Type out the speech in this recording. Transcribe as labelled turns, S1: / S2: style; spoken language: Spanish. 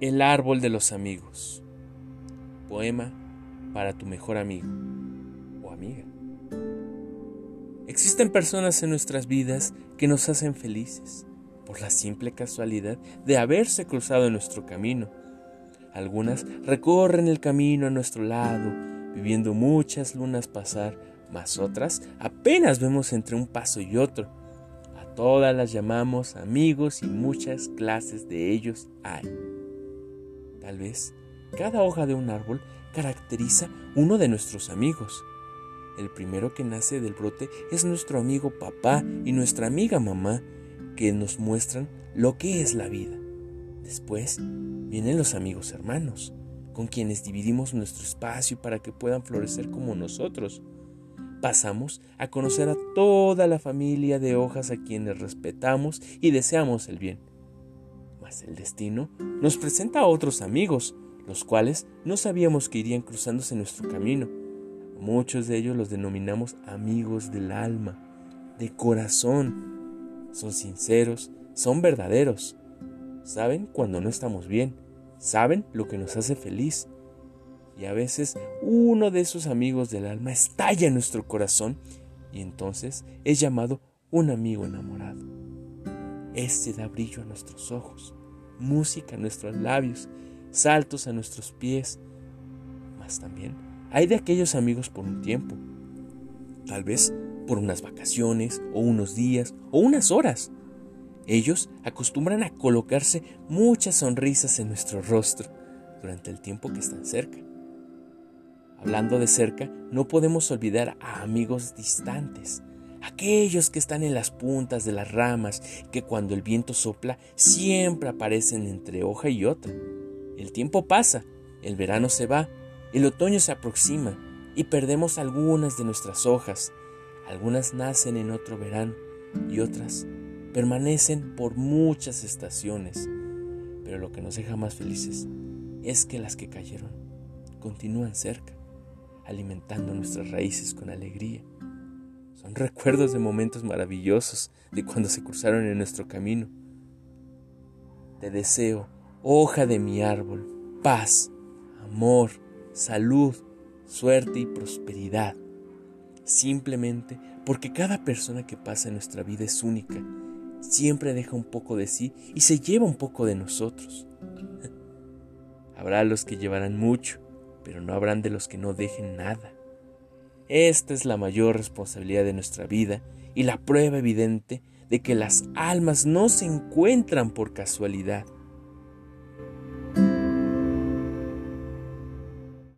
S1: El árbol de los amigos. Poema para tu mejor amigo o amiga. Existen personas en nuestras vidas que nos hacen felices por la simple casualidad de haberse cruzado en nuestro camino. Algunas recorren el camino a nuestro lado, viviendo muchas lunas pasar, mas otras apenas vemos entre un paso y otro. A todas las llamamos amigos y muchas clases de ellos hay. Tal vez cada hoja de un árbol caracteriza uno de nuestros amigos. El primero que nace del brote es nuestro amigo papá y nuestra amiga mamá, que nos muestran lo que es la vida. Después vienen los amigos hermanos, con quienes dividimos nuestro espacio para que puedan florecer como nosotros. Pasamos a conocer a toda la familia de hojas a quienes respetamos y deseamos el bien el destino nos presenta a otros amigos, los cuales no sabíamos que irían cruzándose nuestro camino. Muchos de ellos los denominamos amigos del alma, de corazón. Son sinceros, son verdaderos. Saben cuando no estamos bien, saben lo que nos hace feliz. Y a veces uno de esos amigos del alma estalla en nuestro corazón y entonces es llamado un amigo enamorado. Este da brillo a nuestros ojos, música a nuestros labios, saltos a nuestros pies. Mas también hay de aquellos amigos por un tiempo, tal vez por unas vacaciones o unos días o unas horas. Ellos acostumbran a colocarse muchas sonrisas en nuestro rostro durante el tiempo que están cerca. Hablando de cerca, no podemos olvidar a amigos distantes, aquellos que están en las puntas de las ramas, que cuando el viento sopla siempre aparecen entre hoja y otra. El tiempo pasa, el verano se va, el otoño se aproxima y perdemos algunas de nuestras hojas. Algunas nacen en otro verano y otras permanecen por muchas estaciones. Pero lo que nos deja más felices es que las que cayeron continúan cerca, alimentando nuestras raíces con alegría recuerdos de momentos maravillosos de cuando se cruzaron en nuestro camino. Te deseo, hoja de mi árbol, paz, amor, salud, suerte y prosperidad. Simplemente porque cada persona que pasa en nuestra vida es única, siempre deja un poco de sí y se lleva un poco de nosotros. Habrá los que llevarán mucho, pero no habrán de los que no dejen nada. Esta es la mayor responsabilidad de nuestra vida y la prueba evidente de que las almas no se encuentran por casualidad.